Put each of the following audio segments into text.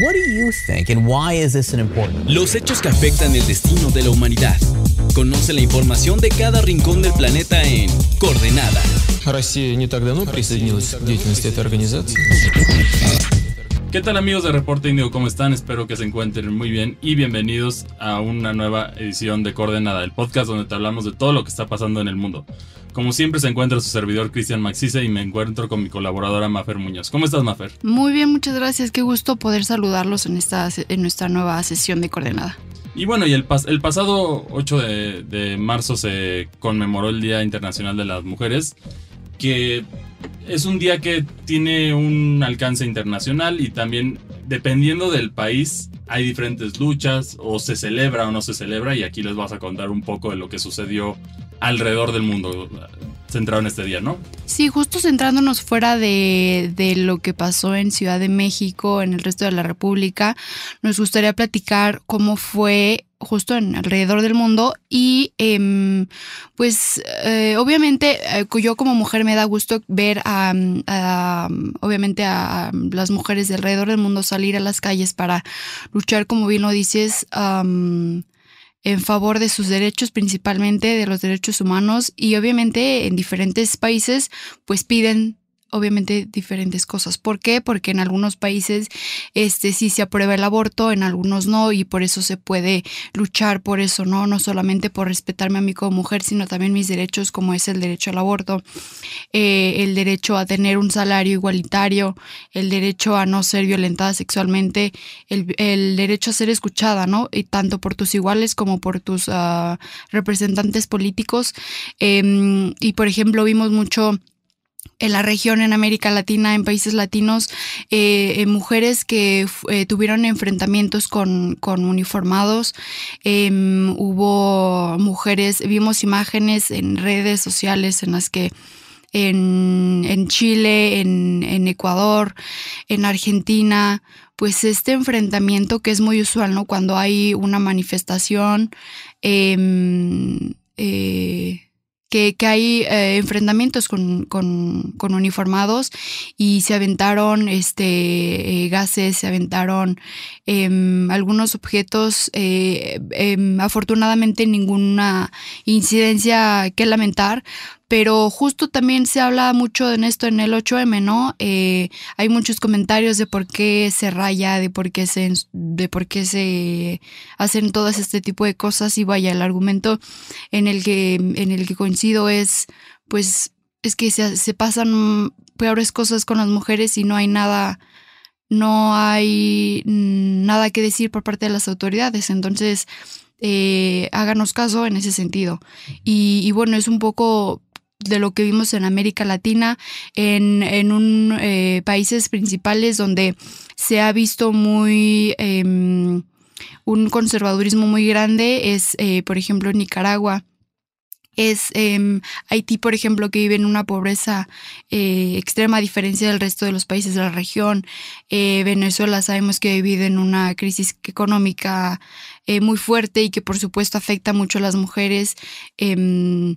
What do you think and why is this an important? Los hechos que afectan el destino de la humanidad. Conoce la información de cada rincón del planeta en Coordenada. Россия не так давно присоединилась к деятельности этой организации. ¿Qué tal amigos de Reporte Indio? ¿Cómo están? Espero que se encuentren muy bien y bienvenidos a una nueva edición de Coordenada, el podcast donde te hablamos de todo lo que está pasando en el mundo. Como siempre se encuentra su servidor Cristian Maxice y me encuentro con mi colaboradora Mafer Muñoz. ¿Cómo estás Mafer? Muy bien, muchas gracias. Qué gusto poder saludarlos en, esta, en nuestra nueva sesión de Coordenada. Y bueno, y el, el pasado 8 de, de marzo se conmemoró el Día Internacional de las Mujeres, que es un día que tiene un alcance internacional y también dependiendo del país hay diferentes luchas o se celebra o no se celebra y aquí les vas a contar un poco de lo que sucedió alrededor del mundo centrado en este día, ¿no? Sí, justo centrándonos fuera de, de, lo que pasó en Ciudad de México, en el resto de la República, nos gustaría platicar cómo fue justo en alrededor del mundo y eh, pues eh, obviamente eh, yo como mujer me da gusto ver a, a, obviamente a las mujeres de alrededor del mundo salir a las calles para luchar como bien lo dices en favor de sus derechos principalmente de los derechos humanos y obviamente en diferentes países pues piden obviamente diferentes cosas. ¿Por qué? Porque en algunos países este sí se aprueba el aborto, en algunos no, y por eso se puede luchar por eso, ¿no? No solamente por respetarme a mí como mujer, sino también mis derechos, como es el derecho al aborto, eh, el derecho a tener un salario igualitario, el derecho a no ser violentada sexualmente, el, el derecho a ser escuchada, ¿no? Y tanto por tus iguales como por tus uh, representantes políticos. Eh, y por ejemplo, vimos mucho en la región, en América Latina, en países latinos, eh, mujeres que eh, tuvieron enfrentamientos con, con uniformados. Eh, hubo mujeres, vimos imágenes en redes sociales en las que en, en Chile, en, en, Ecuador, en Argentina, pues este enfrentamiento que es muy usual, ¿no? Cuando hay una manifestación. eh, que, que, hay eh, enfrentamientos con, con, uniformados y se aventaron este, eh, gases, se aventaron eh, algunos objetos. afortunadamente ninguna incidencia que lamentar, pero justo también se habla mucho en esto en el 8M, ¿no? Eh, hay muchos comentarios de por qué se raya, de por qué se, de por qué se hacen todas este tipo de cosas y vaya, el argumento en el que, en el que coincido es, pues, es que se, se pasan peores cosas con las mujeres y no hay nada, no hay nada que decir por parte de las autoridades. Entonces, eh, háganos caso en ese sentido. Y, y, bueno, es un poco de lo que vimos en América Latina, en, en un, eh, países principales donde se ha visto muy eh, un conservadurismo muy grande, es eh, por ejemplo Nicaragua. Es eh, Haití, por ejemplo, que vive en una pobreza eh, extrema a diferencia del resto de los países de la región. Eh, Venezuela sabemos que vive en una crisis económica muy fuerte y que por supuesto afecta mucho a las mujeres. Em,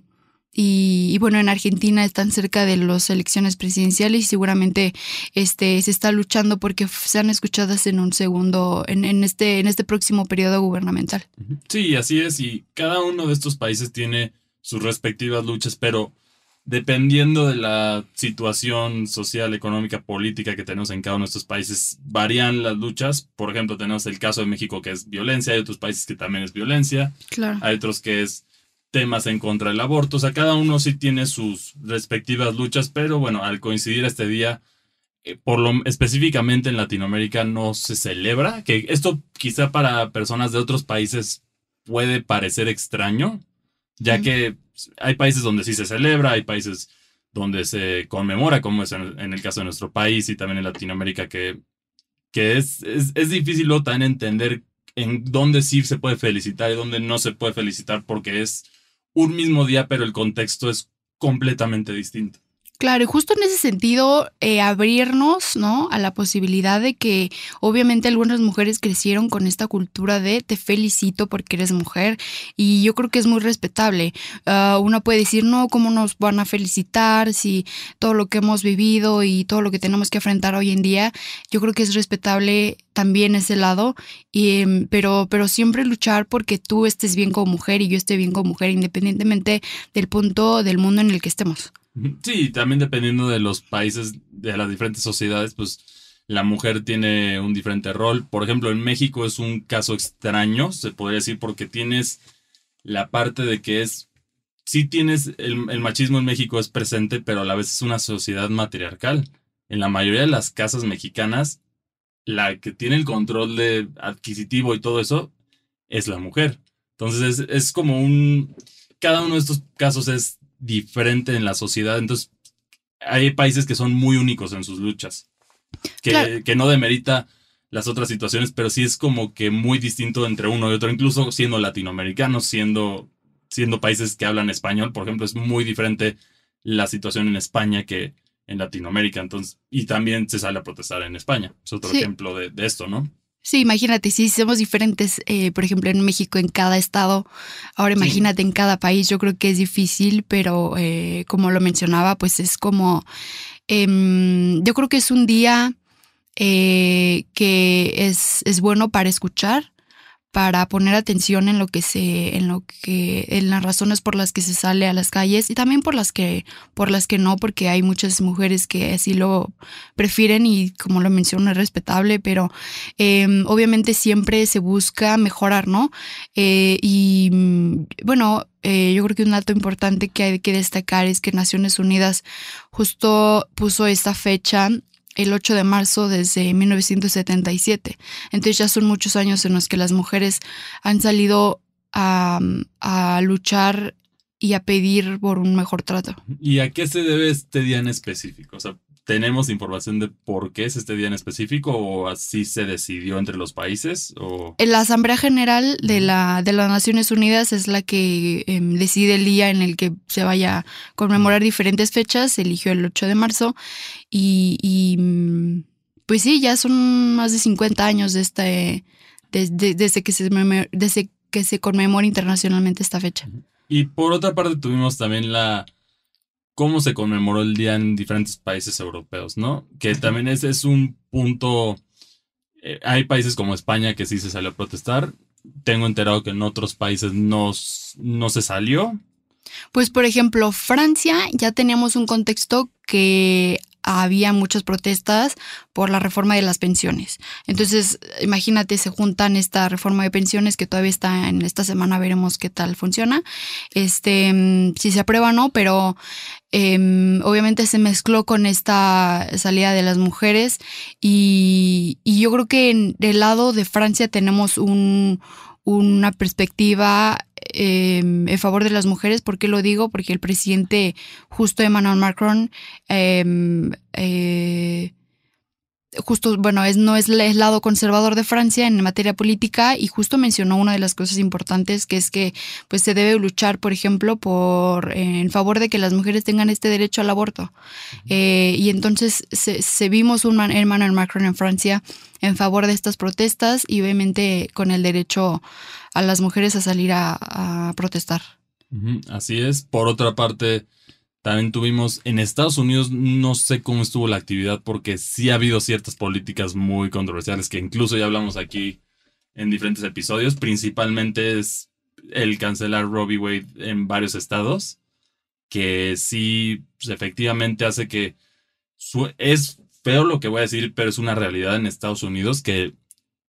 y, y, bueno, en Argentina están cerca de las elecciones presidenciales y seguramente este, se está luchando porque sean escuchadas en un segundo, en, en, este, en este próximo periodo gubernamental. Sí, así es. Y cada uno de estos países tiene sus respectivas luchas, pero dependiendo de la situación social, económica, política que tenemos en cada uno de estos países, varían las luchas. Por ejemplo, tenemos el caso de México que es violencia, hay otros países que también es violencia, claro. hay otros que es temas en contra del aborto. O sea, cada uno sí tiene sus respectivas luchas, pero bueno, al coincidir este día, eh, por lo específicamente en Latinoamérica no se celebra, que esto quizá para personas de otros países puede parecer extraño, ya mm. que hay países donde sí se celebra, hay países donde se conmemora, como es en, en el caso de nuestro país y también en Latinoamérica, que, que es, es, es difícil también entender en dónde sí se puede felicitar y dónde no se puede felicitar porque es un mismo día, pero el contexto es completamente distinto. Claro, y justo en ese sentido, eh, abrirnos, ¿no? A la posibilidad de que obviamente algunas mujeres crecieron con esta cultura de te felicito porque eres mujer y yo creo que es muy respetable. Uh, uno puede decir, no, ¿cómo nos van a felicitar si todo lo que hemos vivido y todo lo que tenemos que enfrentar hoy en día? Yo creo que es respetable también ese lado, y, em, pero, pero siempre luchar porque tú estés bien como mujer y yo esté bien como mujer, independientemente del punto del mundo en el que estemos. Sí, también dependiendo de los países, de las diferentes sociedades, pues la mujer tiene un diferente rol. Por ejemplo, en México es un caso extraño, se podría decir, porque tienes la parte de que es, sí tienes, el, el machismo en México es presente, pero a la vez es una sociedad matriarcal. En la mayoría de las casas mexicanas, la que tiene el control de adquisitivo y todo eso es la mujer. Entonces es, es como un, cada uno de estos casos es diferente en la sociedad. Entonces, hay países que son muy únicos en sus luchas. Que, Claro. que no demerita las otras situaciones, pero sí es como que muy distinto entre uno y otro, incluso siendo latinoamericanos, siendo, siendo países que hablan español, por ejemplo, es muy diferente la situación en España que en Latinoamérica. Entonces, y también se sale a protestar en España. Es otro Sí. ejemplo de, de esto, ¿no? Sí, imagínate, si somos diferentes, eh, por ejemplo, en México, en cada estado, ahora Sí. imagínate en cada país, yo creo que es difícil, pero eh, como lo mencionaba, pues es como, em, yo creo que es un día eh, que es, es bueno para escuchar, para poner atención en lo que se, en lo que, en las razones por las que se sale a las calles y también por las que, por las que no, porque hay muchas mujeres que así lo prefieren y como lo menciono es respetable, pero eh, obviamente siempre se busca mejorar, ¿no? Eh, y mm, bueno, eh, yo creo que un dato importante que hay que destacar es que Naciones Unidas justo puso esta fecha el 8 de marzo desde 1977. Entonces ya son muchos años en los que las mujeres han salido a, a luchar y a pedir por un mejor trato. ¿Y a qué se debe este día en específico? O sea, ¿tenemos información de por qué es este día en específico o así se decidió entre los países? O... La Asamblea General de, la, de las Naciones Unidas es la que eh, decide el día en el que se vaya a conmemorar diferentes fechas. Se eligió el 8 de marzo y, y, mm, pues sí, ya son más de 50 años de este, desde, desde, que, se, desde que se conmemora internacionalmente esta fecha. Y por otra parte tuvimos también la cómo se conmemoró el día en diferentes países europeos, ¿no? Que también ese es un punto. Eh, hay países como España que sí se salió a protestar. Tengo enterado que en otros países no, no se salió. Pues, por ejemplo, Francia ya teníamos un contexto que había muchas protestas por la reforma de las pensiones. Entonces, imagínate, se juntan esta reforma de pensiones que todavía está en esta semana, veremos qué tal funciona. Este, si se aprueba o no, pero eh, obviamente se mezcló con esta salida de las mujeres y, yo creo que del lado de Francia tenemos un, una perspectiva eh, en favor de las mujeres. ¿Por qué lo digo? Porque el presidente justo Emmanuel Macron eh, eh, justo, bueno, es, no es el lado conservador de Francia en materia política y justo mencionó una de las cosas importantes que es que pues se debe luchar, por ejemplo, por en favor de que las mujeres tengan este derecho al aborto. Eh, y entonces se, se vimos un man, Emmanuel Macron en Francia en favor de estas protestas y obviamente con el derecho a las mujeres a salir a, a protestar. Así es. Por otra parte, también tuvimos en Estados Unidos, no sé cómo estuvo la actividad, porque sí ha habido ciertas políticas muy controversiales que incluso ya hablamos aquí en diferentes episodios. Principalmente es el cancelar Robbie Wade en varios estados, que sí pues, efectivamente hace que es feo lo que voy a decir, pero es una realidad en Estados Unidos que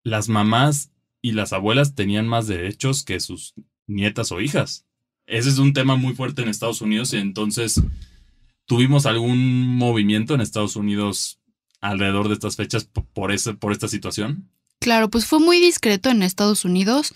las mamás y las abuelas tenían más derechos que sus nietas o hijas ese es un tema muy fuerte en Estados Unidos y entonces tuvimos algún movimiento en Estados Unidos alrededor de estas fechas por, ese, por esta situación. Claro, pues fue muy discreto en Estados Unidos.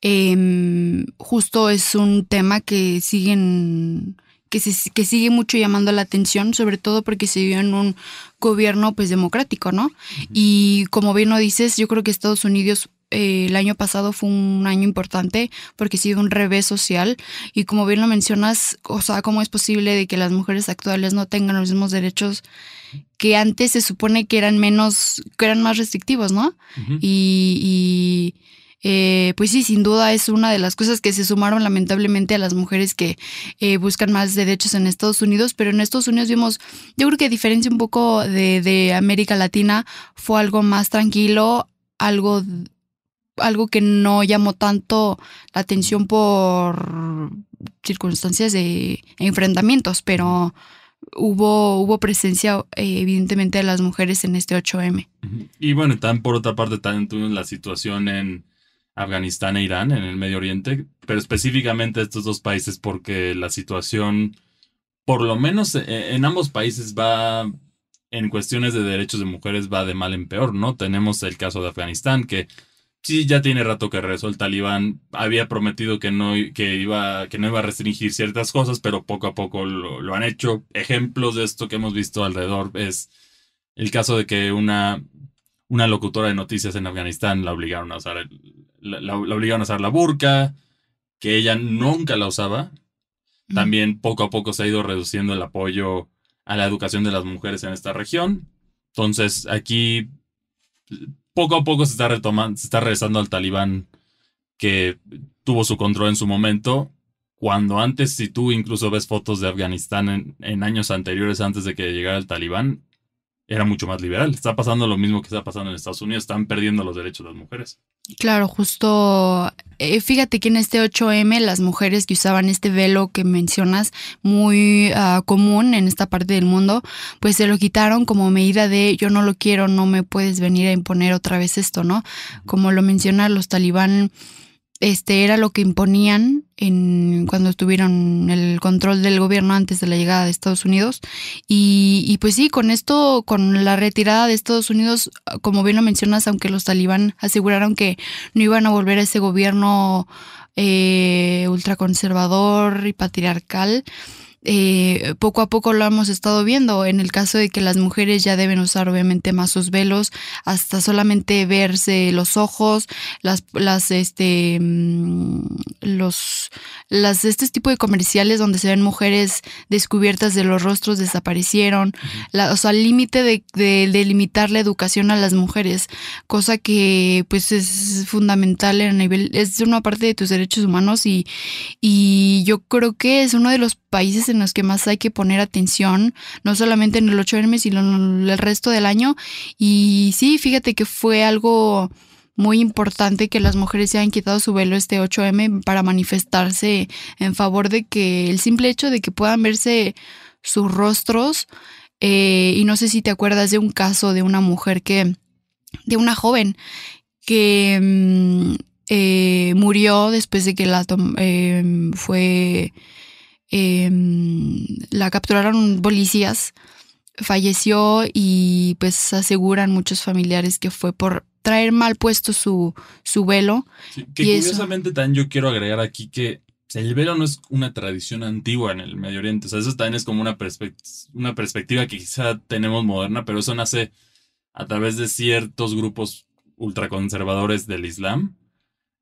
Eh, justo es un tema que siguen que, se, que sigue mucho llamando la atención, sobre todo porque se vive en un gobierno pues democrático, ¿no? Uh -huh. Y como bien lo dices, yo creo que Estados Unidos eh, el año pasado fue un año importante porque sí un revés social y como bien lo mencionas, o sea, ¿cómo es posible de que las mujeres actuales no tengan los mismos derechos que antes se supone que eran menos, que eran más restrictivos, ¿no? Y, y, eh, pues sí, sin duda es una de las cosas que se sumaron lamentablemente a las mujeres que eh, buscan más derechos en Estados Unidos, pero en Estados Unidos vimos, yo creo que a diferencia un poco de, de América Latina, fue algo más tranquilo, algo, algo que no llamó tanto la atención por circunstancias de enfrentamientos, pero hubo, hubo presencia eh, evidentemente de las mujeres en este 8M. Ujú. Y bueno, también por otra parte también tuvimos la situación en Afganistán e Irán, en el Medio Oriente, pero específicamente estos dos países porque la situación, por lo menos eh, en ambos países va, en cuestiones de derechos de mujeres va de mal en peor, ¿no? Tenemos el caso de Afganistán que sí ya tiene rato que regresó el talibán, había prometido que no, que iba, que no iba a restringir ciertas cosas, pero poco a poco lo, lo han hecho. Ejemplos de esto que hemos visto alrededor es el caso de que una, una locutora de noticias en Afganistán la obligaron a usar el- la, la- la obligaron a usar la burka, que ella nunca la usaba. También poco a poco se ha ido reduciendo el apoyo a la educación de las mujeres en esta región. Entonces, aquí poco a poco se está retomando, se está regresando al talibán que tuvo su control en su momento. Cuando antes, si tú incluso ves fotos de Afganistán en, en años anteriores, antes de que llegara el talibán, era mucho más liberal. Está pasando lo mismo que está pasando en Estados Unidos. Están perdiendo los derechos de las mujeres. Claro, justo. eh, fíjate que en este 8M las mujeres que usaban este velo que mencionas, muy ah, común en esta parte del mundo, pues se lo quitaron como medida de yo no lo quiero, no me puedes venir a imponer otra vez esto, ¿no? Como lo menciona los talibán, este era lo que imponían en cuando tuvieron el control del gobierno antes de la llegada de Estados Unidos. Y, y pues sí con esto con la retirada de Estados Unidos como bien lo mencionas aunque los talibán aseguraron que no iban a volver a ese gobierno eh, ultraconservador y patriarcal eh, poco a poco lo hemos estado viendo. En el caso de que las mujeres ya deben usar obviamente más sus velos hasta solamente verse los ojos las las este mm, los las este tipo de comerciales donde se ven mujeres descubiertas de los rostros desaparecieron. La, o sea el límite de, de, de limitar la educación a las mujeres cosa que pues es fundamental a nivel es una parte de tus derechos humanos y y yo creo que es uno de los países en los que más hay que poner atención, no solamente en el 8M, sino en el resto del año. Y sí, fíjate que fue algo muy importante que las mujeres se hayan quitado su velo este 8M para manifestarse en favor de que el simple hecho de que puedan verse sus rostros, eh, y no sé si te acuerdas de un caso de una mujer que, de una joven que mm, eh, murió después de que la eh, fue eh, la capturaron policías, falleció y pues aseguran muchos familiares que fue por traer mal puesto su, su velo. Sí, que Y eso. curiosamente también yo quiero agregar aquí que el velo no es una tradición antigua en el Medio Oriente. O sea, eso también es como una perspectiva que quizá tenemos moderna, pero eso nace a través de ciertos grupos ultraconservadores del Islam.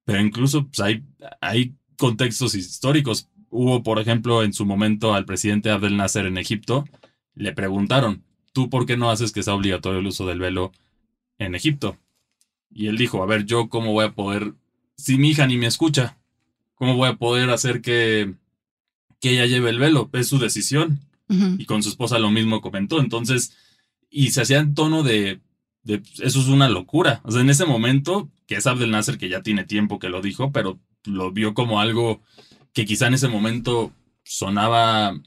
Pero incluso pues, hay, hay contextos históricos. Hubo, por ejemplo, en su momento al presidente Abdel Nasser en Egipto, le preguntaron, ¿tú por qué no haces que sea obligatorio el uso del velo en Egipto? Y él dijo, a ver, yo cómo voy a poder, si mi hija ni me escucha, ¿cómo voy a poder hacer que, que ella lleve el velo? Es su decisión. Y con su esposa lo mismo comentó. Entonces, y se hacía en tono de, de, eso es una locura. O sea, en ese momento, que es Abdel Nasser, que ya tiene tiempo que lo dijo, pero lo vio como algo que quizá en ese momento sonaba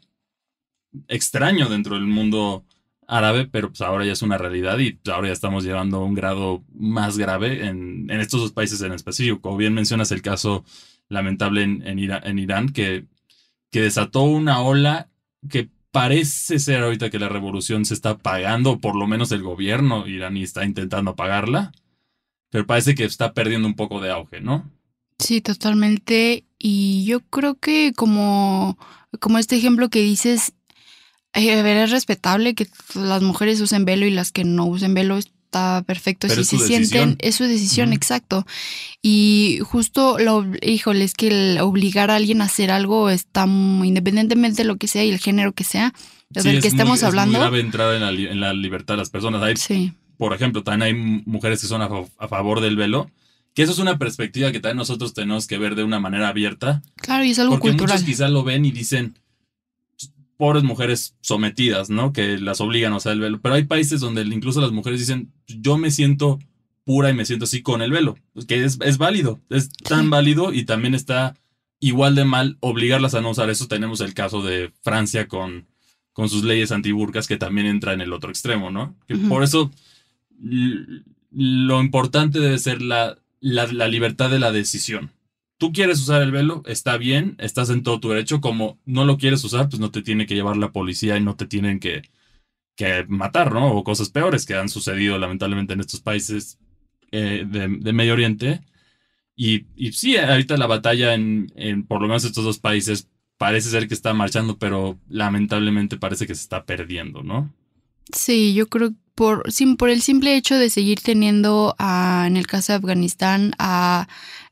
extraño dentro del mundo árabe, pero pues ahora ya es una realidad y pues, ahora ya estamos llevando a un grado más grave en, en estos dos países en específico. Como bien mencionas el caso lamentable en, Ira- en Irán, que, que desató una ola que parece ser ahorita que la revolución se está apagando, o por lo menos el gobierno iraní está intentando apagarla, pero parece que está perdiendo un poco de auge, ¿no? Sí, totalmente. Y yo creo que como, como este ejemplo que dices, eh, a ver, es respetable que las mujeres usen velo y las que no usen velo. es- está perfecto. Pero si es se sienten, es su decisión, exacto. Y justo, lo, híjole, es que el obligar a alguien a hacer algo está muy, independientemente de lo que sea y el género que sea, Sí, del es que muy- estemos es muy hablando. grave entrar en la, li- en la libertad de las personas. Hay, Sí, por ejemplo, también hay mujeres que son a, a favor del velo, que eso es una perspectiva que también nosotros tenemos que ver de una manera abierta, claro, y es algo porque cultural. muchos quizás lo ven y dicen, pobres mujeres sometidas, ¿no? Que las obligan a usar el velo. Pero hay países donde incluso las mujeres dicen, yo me siento pura y me siento así con el velo, que es, es válido, es tan Sí. válido y también está igual de mal obligarlas a no usar eso. Tenemos el caso de Francia con, con sus leyes antiburcas que también entra en el otro extremo, ¿no? Que. Por eso lo importante debe ser la, la, la libertad de la decisión. Tú quieres usar el velo, está bien, estás en todo tu derecho. Como no lo quieres usar, pues no te tiene que llevar la policía y no te tienen que, que matar, ¿no? O cosas peores que han sucedido lamentablemente en estos países eh, de, de Medio Oriente. Y, y sí, ahorita la batalla en, en por lo menos estos dos países parece ser que está marchando, pero lamentablemente parece que se está perdiendo, ¿no? Sí, yo creo por, sim- por el simple hecho de seguir teniendo a, en el caso de Afganistán a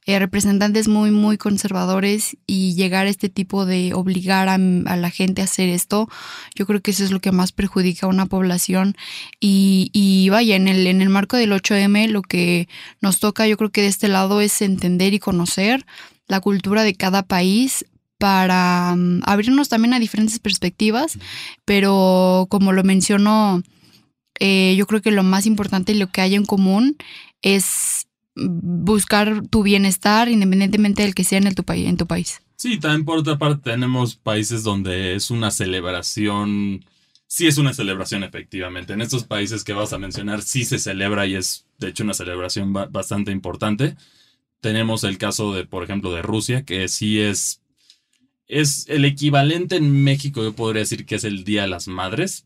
eh, representantes muy, muy conservadores y llegar a este tipo de obligar a, a la gente a hacer esto, yo creo que eso es lo que más perjudica a una población. Y, y vaya, en el, en el marco del 8M, lo que nos toca, yo creo que de este lado es entender y conocer la cultura de cada país para mm, abrirnos también a diferentes perspectivas, pero como lo mencionó, eh, yo creo que lo más importante y lo que hay en común es buscar tu bienestar independientemente del que sea en, el, tu, en tu país. Sí, también por otra parte tenemos países donde es una celebración, sí es una celebración efectivamente. En estos países que vas a mencionar sí se celebra y es de hecho una celebración ba- bastante importante. Tenemos el caso de, por ejemplo, de Rusia, que sí es, es el equivalente en México, yo podría decir que es el Día de las Madres,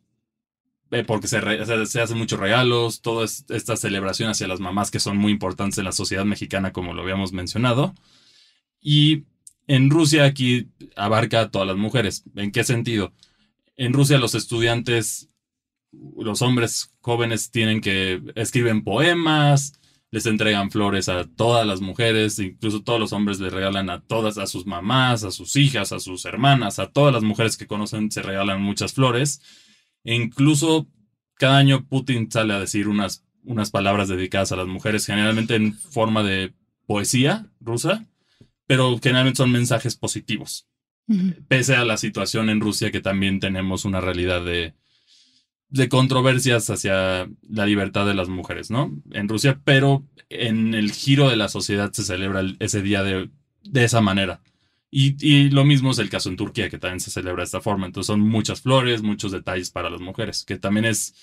eh, porque se, se, hacen muchos regalos, toda es- esta celebración hacia las mamás que son muy importantes en la sociedad mexicana, como lo habíamos mencionado. Y en Rusia aquí abarca a todas las mujeres. ¿En qué sentido? En Rusia los estudiantes, los hombres jóvenes tienen que escriben poemas, les entregan flores a todas las mujeres, incluso todos los hombres les regalan a todas, a sus mamás, a sus hijas, a sus hermanas, a todas las mujeres que conocen se regalan muchas flores. E incluso cada año Putin sale a decir unas, unas palabras dedicadas a las mujeres, generalmente en forma de poesía rusa, pero generalmente son mensajes positivos pese a la situación en Rusia, que también tenemos una realidad de, de controversias hacia la libertad de las mujeres, ¿no? En Rusia, pero en el giro de la sociedad se celebra el- ese día de, de esa manera. Y, lo mismo es el caso en Turquía, que también se celebra de esta forma. Entonces son muchas flores, muchos detalles para las mujeres, que también es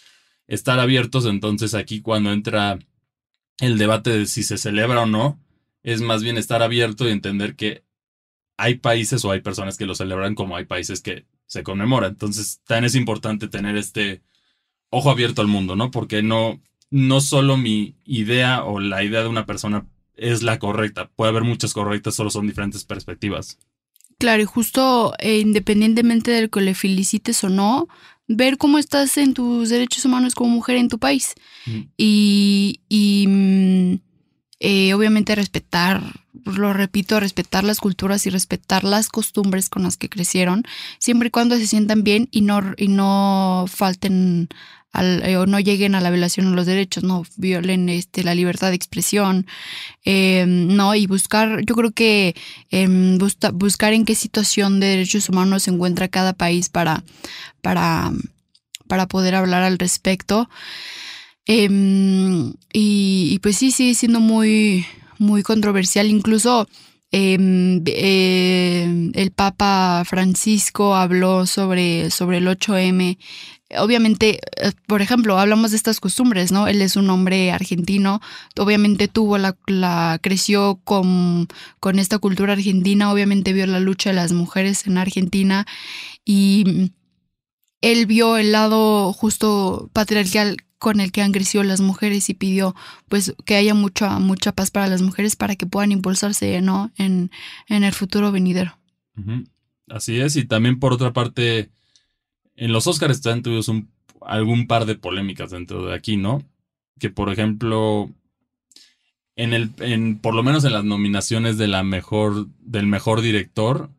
estar abiertos. Entonces aquí cuando entra el debate de si se celebra o no, es más bien estar abierto y entender que hay países o hay personas que lo celebran como hay países que se conmemoran. Entonces, también es importante tener este ojo abierto al mundo, ¿no? Porque no, no solo mi idea o la idea de una persona es la correcta. Puede haber muchas correctas, solo son diferentes perspectivas. Claro, y justo eh, independientemente del que le felicites o no, ver cómo estás en tus derechos humanos como mujer en tu país. Mm. Y, y, mm, eh, obviamente respetar, lo repito, respetar las culturas y respetar las costumbres con las que crecieron, siempre y cuando se sientan bien y no, y no falten eh, o no lleguen a la violación de los derechos, no violen este, la libertad de expresión, eh, no, y buscar, yo creo que em, busca- buscar en qué situación de derechos humanos se encuentra cada país para, para, para poder hablar al respecto. Em, y, pues sí, sigue siendo muy, muy controversial. Incluso em, em, el Papa Francisco habló sobre, sobre el 8M. Obviamente, eh, por ejemplo, hablamos de estas costumbres, ¿no? Él es un hombre argentino, obviamente tuvo la, la creció con, con esta cultura argentina, obviamente vio la lucha de las mujeres en Argentina y él vio el lado justo patriarcal con el que han crecido las mujeres y pidió pues que haya mucha mucha paz para las mujeres para que puedan impulsarse no en, en el futuro venidero. Así es, y también por otra parte, en los Oscars también tuvimos algún par de polémicas dentro de aquí, ¿no? que por ejemplo, en el, en, por lo menos en las nominaciones de la mejor, del mejor director,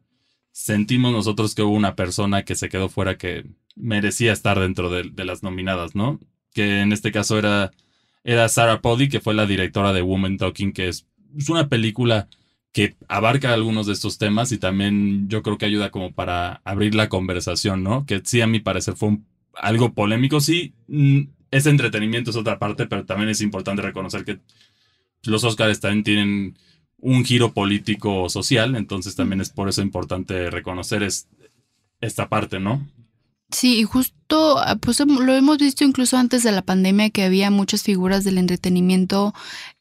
sentimos nosotros que hubo una persona que se quedó fuera que merecía estar dentro de, las nominadas, ¿no? Que en este caso era, era Sarah Polly, que fue la directora de Woman Talking, que es una película que abarca algunos de estos temas y también yo creo que ayuda como para abrir la conversación, ¿no? Que sí, a mi parecer fue algo polémico, sí, mm, ese entretenimiento es otra parte, pero también es importante reconocer que los Oscars también tienen un giro político social, entonces también es por eso importante reconocer es, esta parte, ¿no? Sí, y justo ah, pues lo hemos visto incluso antes de la pandemia que había muchas figuras del entretenimiento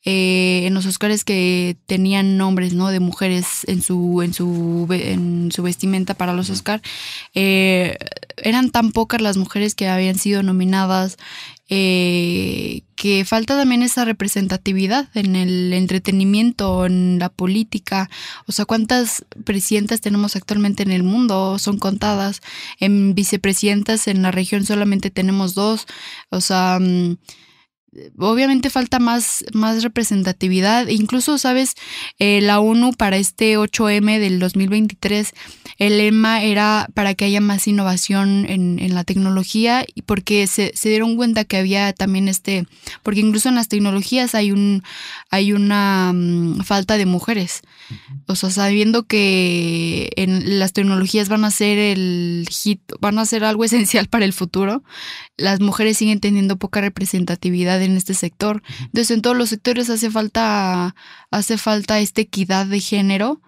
eh, en los Oscars que tenían nombres, ¿no? De mujeres en su en su en su vestimenta para los Oscars. Eh, eran tan pocas las mujeres que habían sido nominadas eh, que falta también esa representatividad en el entretenimiento, en la política. O sea, ¿cuántas presidentas tenemos actualmente en el mundo? Son contadas. En vicepresidentas en la región solamente tenemos dos. O sea... Mm, obviamente falta más, más representatividad. Incluso, sabes, eh, la ONU para este 8M del 2023, el lema era para que haya más innovación en, en la tecnología y porque se, se, dieron cuenta que había también este, porque incluso en las tecnologías hay un hay una um, falta de mujeres. O sea, sabiendo que en las tecnologías van a ser el hit, van a ser algo esencial para el futuro, las mujeres siguen teniendo poca representatividad en este sector. Entonces, en todos los sectores hace falta, hace falta esta equidad de género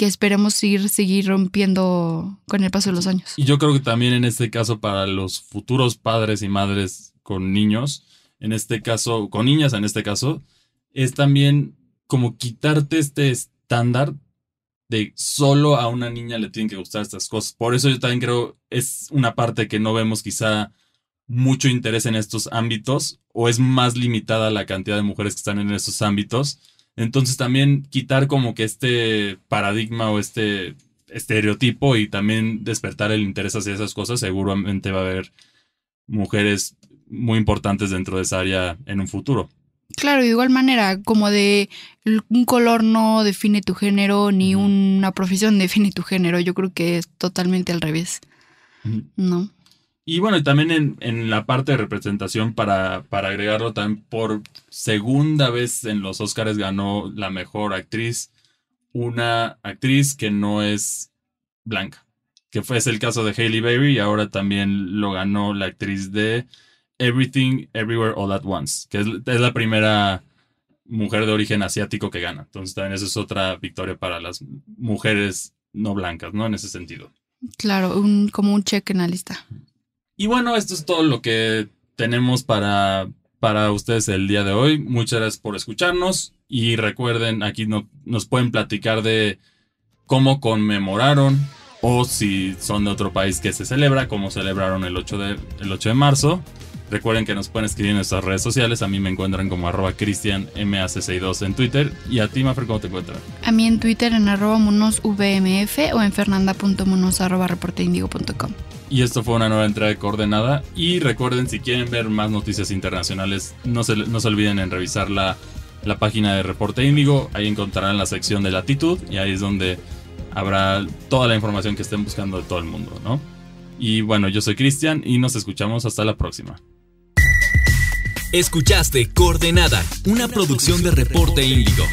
que esperemos seguir, seguir rompiendo con el paso de los años. Y yo creo que también en este caso para los futuros padres y madres con niños, en este caso, con niñas en este caso, es también como quitarte este estándar de solo a una niña le tienen que gustar estas cosas. Por eso yo también creo es una parte que no vemos quizá mucho interés en estos ámbitos o es más limitada la cantidad de mujeres que están en estos ámbitos. Entonces también quitar como que este paradigma o este estereotipo y también despertar el interés hacia esas cosas, seguramente va a haber mujeres muy importantes dentro de esa área en un futuro. Claro, de igual manera, como de un color no define tu género, ni una profesión define tu género. Yo creo que es totalmente al revés. ¿No? Y bueno, y también en, en, la parte de representación, para, para agregarlo, también por segunda vez en los Oscars ganó la mejor actriz, una actriz que no es blanca, que fue el caso de Hailey Berry y ahora también lo ganó la actriz de Everything Everywhere All at Once, que es, es la primera mujer de origen asiático que gana. Entonces también esa es otra victoria para las mujeres no blancas, ¿no? En ese sentido. Claro, un, como un check en la lista. Y bueno, esto es todo lo que tenemos para, para ustedes el día de hoy. Muchas gracias por escucharnos y recuerden, aquí no, nos pueden platicar de cómo conmemoraron o si son de otro país que se celebra, cómo celebraron el 8 de, el 8 de marzo. Recuerden que nos pueden escribir en nuestras redes sociales. A mí me encuentran como arroba cristianmac62 en Twitter. ¿Y a ti, Mafer, cómo te encuentran? A mí en Twitter en arroba monosvmf o en fernanda.monos arroba y esto fue una nueva entrega de Coordenada. Y recuerden, si quieren ver más noticias internacionales, no se, no se olviden en revisar la, la página de Reporte Índigo. Ahí encontrarán la sección de latitud y ahí es donde habrá toda la información que estén buscando de todo el mundo, ¿no? Y bueno, yo soy Cristian y nos escuchamos hasta la próxima. Escuchaste Coordenada, una producción de Reporte Índigo.